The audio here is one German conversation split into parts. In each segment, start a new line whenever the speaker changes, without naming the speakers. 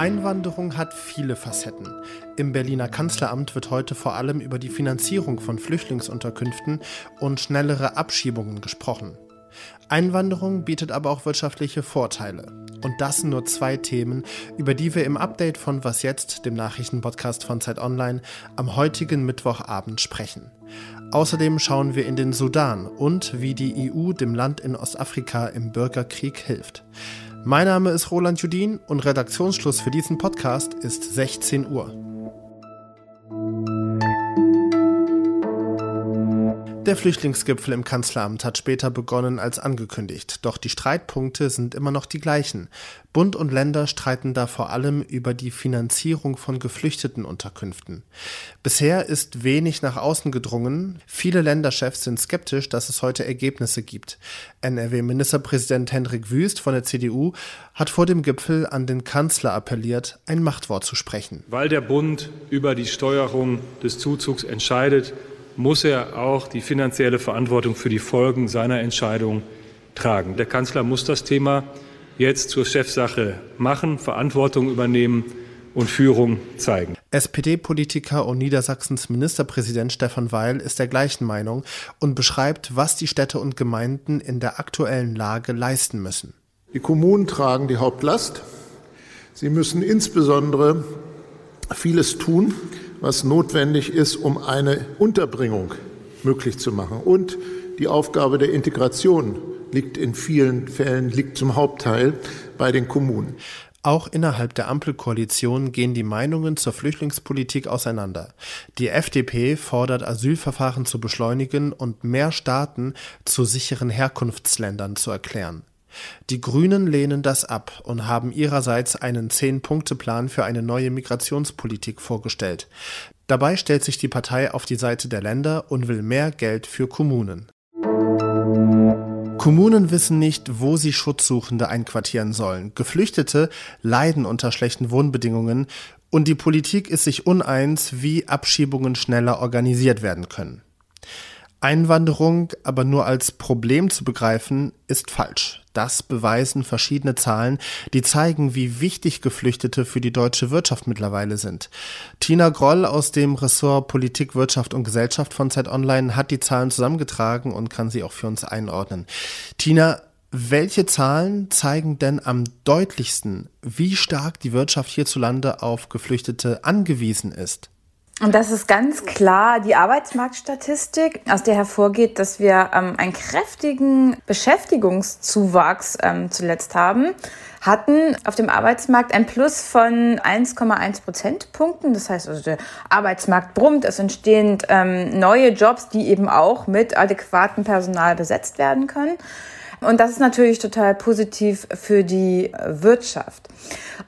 Einwanderung hat viele Facetten. Im Berliner Kanzleramt wird heute vor allem über die Finanzierung von Flüchtlingsunterkünften und schnellere Abschiebungen gesprochen. Einwanderung bietet aber auch wirtschaftliche Vorteile. Und das sind nur zwei Themen, über die wir im Update von Was jetzt, dem Nachrichtenpodcast von Zeit Online, am heutigen Mittwochabend sprechen. Außerdem schauen wir in den Sudan und wie die EU dem Land in Ostafrika im Bürgerkrieg hilft. Mein Name ist Roland Judin und Redaktionsschluss für diesen Podcast ist 16 Uhr. Der Flüchtlingsgipfel im Kanzleramt hat später begonnen als angekündigt, doch die Streitpunkte sind immer noch die gleichen. Bund und Länder streiten da vor allem über die Finanzierung von Geflüchtetenunterkünften. Bisher ist wenig nach außen gedrungen. Viele Länderchefs sind skeptisch, dass es heute Ergebnisse gibt. NRW-Ministerpräsident Hendrik Wüst von der CDU hat vor dem Gipfel an den Kanzler appelliert, ein Machtwort zu sprechen.
Weil der Bund über die Steuerung des Zuzugs entscheidet, muss er auch die finanzielle Verantwortung für die Folgen seiner Entscheidung tragen. Der Kanzler muss das Thema jetzt zur Chefsache machen, Verantwortung übernehmen und Führung zeigen.
SPD-Politiker und Niedersachsens Ministerpräsident Stefan Weil ist der gleichen Meinung und beschreibt, was die Städte und Gemeinden in der aktuellen Lage leisten müssen.
Die Kommunen tragen die Hauptlast. Sie müssen insbesondere vieles tun, was notwendig ist, um eine Unterbringung möglich zu machen. Und die Aufgabe der Integration liegt in vielen Fällen, liegt zum Hauptteil bei den Kommunen.
Auch innerhalb der Ampelkoalition gehen die Meinungen zur Flüchtlingspolitik auseinander. Die FDP fordert Asylverfahren zu beschleunigen und mehr Staaten zu sicheren Herkunftsländern zu erklären. Die Grünen lehnen das ab und haben ihrerseits einen Zehn-Punkte-Plan für eine neue Migrationspolitik vorgestellt. Dabei stellt sich die Partei auf die Seite der Länder und will mehr Geld für Kommunen. Kommunen wissen nicht, wo sie Schutzsuchende einquartieren sollen. Geflüchtete leiden unter schlechten Wohnbedingungen und die Politik ist sich uneins, wie Abschiebungen schneller organisiert werden können. Einwanderung aber nur als Problem zu begreifen, ist falsch. Das beweisen verschiedene Zahlen, die zeigen, wie wichtig Geflüchtete für die deutsche Wirtschaft mittlerweile sind. Tina Groll aus dem Ressort Politik, Wirtschaft und Gesellschaft von Zeit Online hat die Zahlen zusammengetragen und kann sie auch für uns einordnen. Tina, welche Zahlen zeigen denn am deutlichsten, wie stark die Wirtschaft hierzulande auf Geflüchtete angewiesen ist?
Und das ist ganz klar die Arbeitsmarktstatistik, aus der hervorgeht, dass wir ähm, einen kräftigen Beschäftigungszuwachs ähm, zuletzt haben, hatten auf dem Arbeitsmarkt ein Plus von 1,1 Prozentpunkten. Das heißt also, der Arbeitsmarkt brummt, es entstehen ähm, neue Jobs, die eben auch mit adäquatem Personal besetzt werden können. Und das ist natürlich total positiv für die Wirtschaft.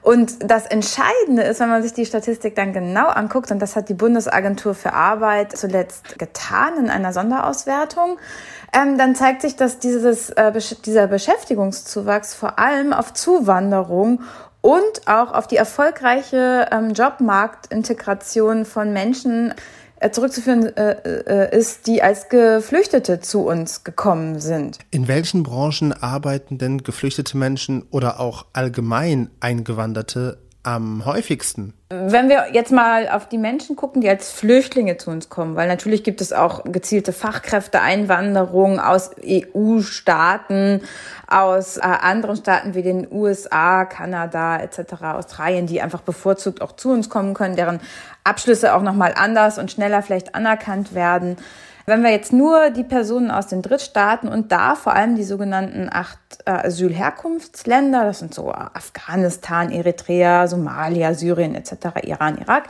Und das Entscheidende ist, wenn man sich die Statistik dann genau anguckt, und das hat die Bundesagentur für Arbeit zuletzt getan in einer Sonderauswertung, ähm, dann zeigt sich, dass dieses, äh, dieser Beschäftigungszuwachs vor allem auf Zuwanderung und auch auf die erfolgreiche ähm, Jobmarktintegration von Menschen äh, zurückzuführen äh, äh, ist, die als Geflüchtete zu uns gekommen sind.
In welchen Branchen arbeiten denn geflüchtete Menschen oder auch allgemein Eingewanderte am häufigsten?
Wenn wir jetzt mal auf die Menschen gucken, die als Flüchtlinge zu uns kommen, weil natürlich gibt es auch gezielte Fachkräfteeinwanderung aus EU-Staaten, aus äh, anderen Staaten wie den USA, Kanada etc., Australien, die einfach bevorzugt auch zu uns kommen können, deren Abschlüsse auch nochmal anders und schneller vielleicht anerkannt werden. Wenn wir jetzt nur die Personen aus den Drittstaaten und da vor allem die sogenannten acht äh, Asylherkunftsländer, das sind so Afghanistan, Eritrea, Somalia, Syrien etc., Iran, Irak,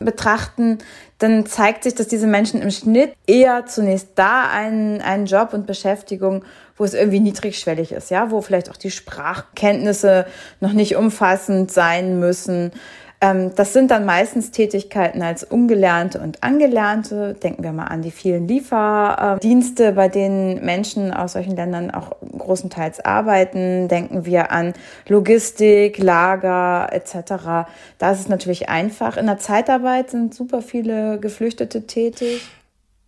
betrachten, dann zeigt sich, dass diese Menschen im Schnitt eher zunächst da einen, einen Job und Beschäftigung, wo es irgendwie niedrigschwellig ist, ja, wo vielleicht auch die Sprachkenntnisse noch nicht umfassend sein müssen, das sind dann meistens Tätigkeiten als Ungelernte und Angelernte. Denken wir mal an die vielen Lieferdienste, bei denen Menschen aus solchen Ländern auch großenteils arbeiten. Denken wir an Logistik, Lager etc. Da ist es natürlich einfach. In der Zeitarbeit sind super viele Geflüchtete tätig.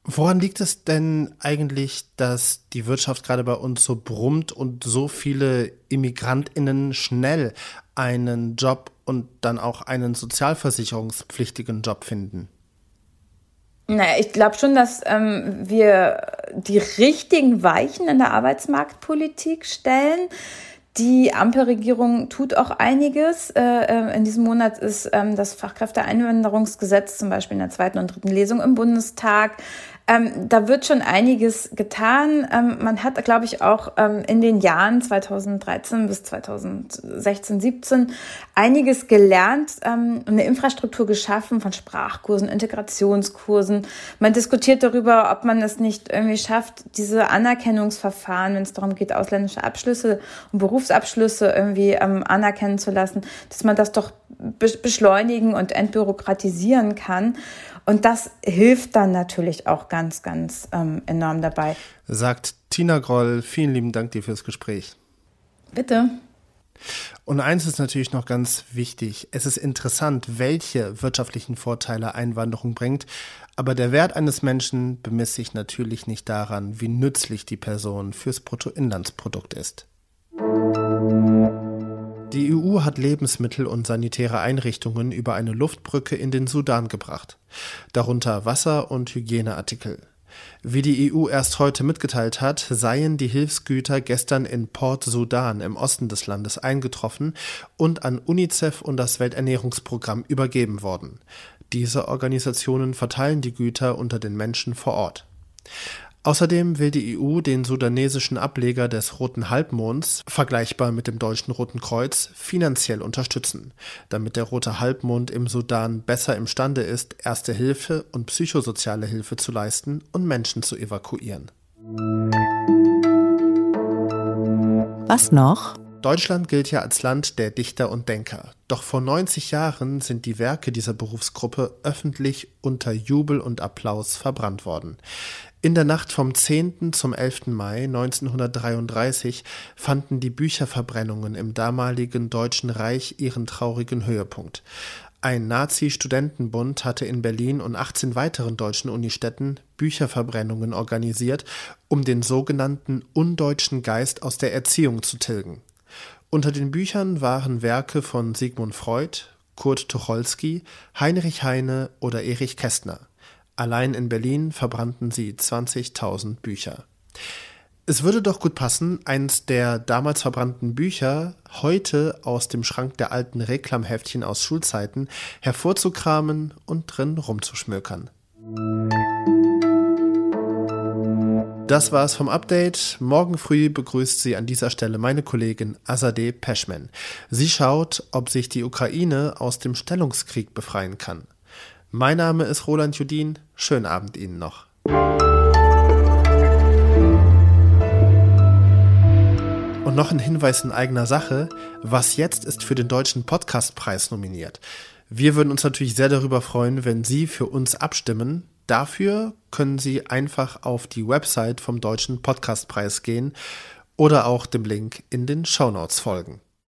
Woran liegt es denn eigentlich, dass die Wirtschaft gerade bei uns so brummt und so viele Immigrantinnen schnell einen Job und dann auch einen sozialversicherungspflichtigen Job finden?
Naja, ich glaube schon, dass ähm, wir die richtigen Weichen in der Arbeitsmarktpolitik stellen. Die Ampelregierung tut auch einiges. Äh, äh, in diesem Monat ist ähm, das Fachkräfteeinwanderungsgesetz zum Beispiel in der zweiten und dritten Lesung im Bundestag. Ähm, da wird schon einiges getan. Ähm, man hat, glaube ich, auch ähm, in den Jahren 2013 bis 2016, 17 einiges gelernt, ähm, eine Infrastruktur geschaffen von Sprachkursen, Integrationskursen. Man diskutiert darüber, ob man es nicht irgendwie schafft, diese Anerkennungsverfahren, wenn es darum geht, ausländische Abschlüsse und Berufsabschlüsse irgendwie ähm, anerkennen zu lassen, dass man das doch beschleunigen und entbürokratisieren kann. Und das hilft dann natürlich auch ganz, ganz ähm, enorm dabei.
Sagt Tina Groll, vielen lieben Dank dir fürs Gespräch.
Bitte.
Und eins ist natürlich noch ganz wichtig. Es ist interessant, welche wirtschaftlichen Vorteile Einwanderung bringt, aber der Wert eines Menschen bemisst sich natürlich nicht daran, wie nützlich die Person fürs Bruttoinlandsprodukt ist. Die EU hat Lebensmittel und sanitäre Einrichtungen über eine Luftbrücke in den Sudan gebracht, darunter Wasser und Hygieneartikel. Wie die EU erst heute mitgeteilt hat, seien die Hilfsgüter gestern in Port Sudan im Osten des Landes eingetroffen und an UNICEF und das Welternährungsprogramm übergeben worden. Diese Organisationen verteilen die Güter unter den Menschen vor Ort. Außerdem will die EU den sudanesischen Ableger des Roten Halbmonds, vergleichbar mit dem deutschen Roten Kreuz, finanziell unterstützen, damit der Rote Halbmond im Sudan besser imstande ist, erste Hilfe und psychosoziale Hilfe zu leisten und Menschen zu evakuieren.
Was noch?
Deutschland gilt ja als Land der Dichter und Denker. Doch vor 90 Jahren sind die Werke dieser Berufsgruppe öffentlich unter Jubel und Applaus verbrannt worden. In der Nacht vom 10. zum 11. Mai 1933 fanden die Bücherverbrennungen im damaligen Deutschen Reich ihren traurigen Höhepunkt. Ein Nazi-Studentenbund hatte in Berlin und 18 weiteren deutschen Unistädten Bücherverbrennungen organisiert, um den sogenannten undeutschen Geist aus der Erziehung zu tilgen. Unter den Büchern waren Werke von Sigmund Freud, Kurt Tucholsky, Heinrich Heine oder Erich Kästner. Allein in Berlin verbrannten sie 20.000 Bücher. Es würde doch gut passen, eins der damals verbrannten Bücher heute aus dem Schrank der alten Reklamheftchen aus Schulzeiten hervorzukramen und drin rumzuschmökern. Das war es vom Update. Morgen früh begrüßt sie an dieser Stelle meine Kollegin Azadeh Peschman. Sie schaut, ob sich die Ukraine aus dem Stellungskrieg befreien kann. Mein Name ist Roland Judin. Schönen Abend Ihnen noch. Und noch ein Hinweis in eigener Sache. Was jetzt ist für den Deutschen Podcastpreis nominiert. Wir würden uns natürlich sehr darüber freuen, wenn Sie für uns abstimmen. Dafür können Sie einfach auf die Website vom Deutschen Podcastpreis gehen oder auch dem Link in den Shownotes folgen.